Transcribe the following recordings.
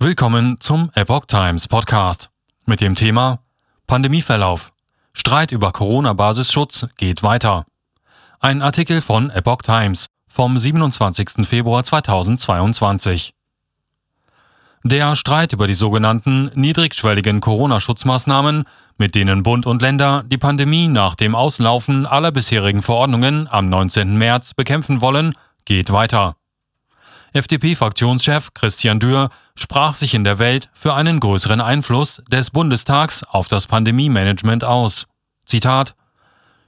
Willkommen zum Epoch Times Podcast mit dem Thema Pandemieverlauf. Streit über Corona-Basisschutz geht weiter. Ein Artikel von Epoch Times vom 27. Februar 2022. Der Streit über die sogenannten niedrigschwelligen Corona-Schutzmaßnahmen, mit denen Bund und Länder die Pandemie nach dem Auslaufen aller bisherigen Verordnungen am 19. März bekämpfen wollen, geht weiter. FDP-Fraktionschef Christian Dürr sprach sich in der Welt für einen größeren Einfluss des Bundestags auf das Pandemie-Management aus. Zitat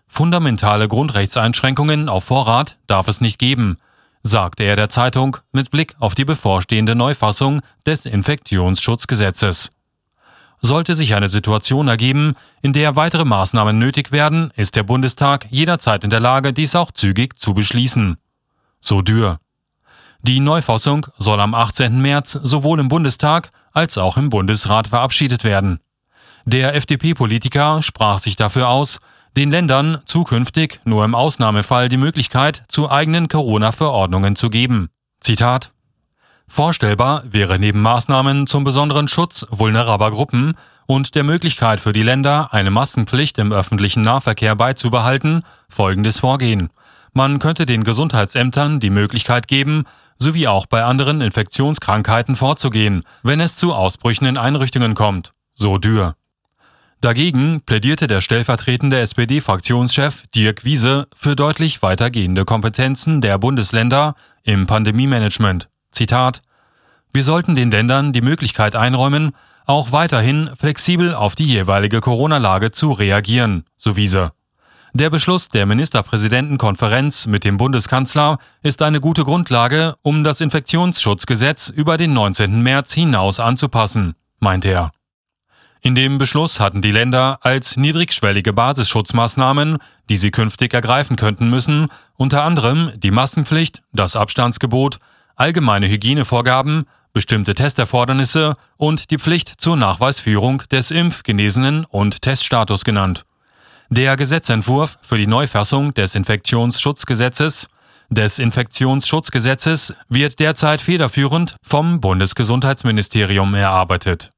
Fundamentale Grundrechtseinschränkungen auf Vorrat darf es nicht geben, sagte er der Zeitung mit Blick auf die bevorstehende Neufassung des Infektionsschutzgesetzes. Sollte sich eine Situation ergeben, in der weitere Maßnahmen nötig werden, ist der Bundestag jederzeit in der Lage, dies auch zügig zu beschließen. So Dürr. Die Neufassung soll am 18. März sowohl im Bundestag als auch im Bundesrat verabschiedet werden. Der FDP-Politiker sprach sich dafür aus, den Ländern zukünftig nur im Ausnahmefall die Möglichkeit zu eigenen Corona-Verordnungen zu geben. Zitat Vorstellbar wäre neben Maßnahmen zum besonderen Schutz vulnerabler Gruppen und der Möglichkeit für die Länder, eine Maskenpflicht im öffentlichen Nahverkehr beizubehalten, folgendes Vorgehen. Man könnte den Gesundheitsämtern die Möglichkeit geben, sowie auch bei anderen Infektionskrankheiten vorzugehen, wenn es zu Ausbrüchen in Einrichtungen kommt, so Dürr. Dagegen plädierte der stellvertretende SPD-Fraktionschef Dirk Wiese für deutlich weitergehende Kompetenzen der Bundesländer im Pandemiemanagement. Zitat Wir sollten den Ländern die Möglichkeit einräumen, auch weiterhin flexibel auf die jeweilige Corona-Lage zu reagieren, so Wiese. Der Beschluss der Ministerpräsidentenkonferenz mit dem Bundeskanzler ist eine gute Grundlage, um das Infektionsschutzgesetz über den 19. März hinaus anzupassen, meint er. In dem Beschluss hatten die Länder als niedrigschwellige Basisschutzmaßnahmen, die sie künftig ergreifen könnten müssen, unter anderem die Maskenpflicht, das Abstandsgebot, allgemeine Hygienevorgaben, bestimmte Testerfordernisse und die Pflicht zur Nachweisführung des Impf-, Genesenen und Teststatus genannt. Der Gesetzentwurf für die Neufassung des Infektionsschutzgesetzes. Des Infektionsschutzgesetzes wird derzeit federführend vom Bundesgesundheitsministerium erarbeitet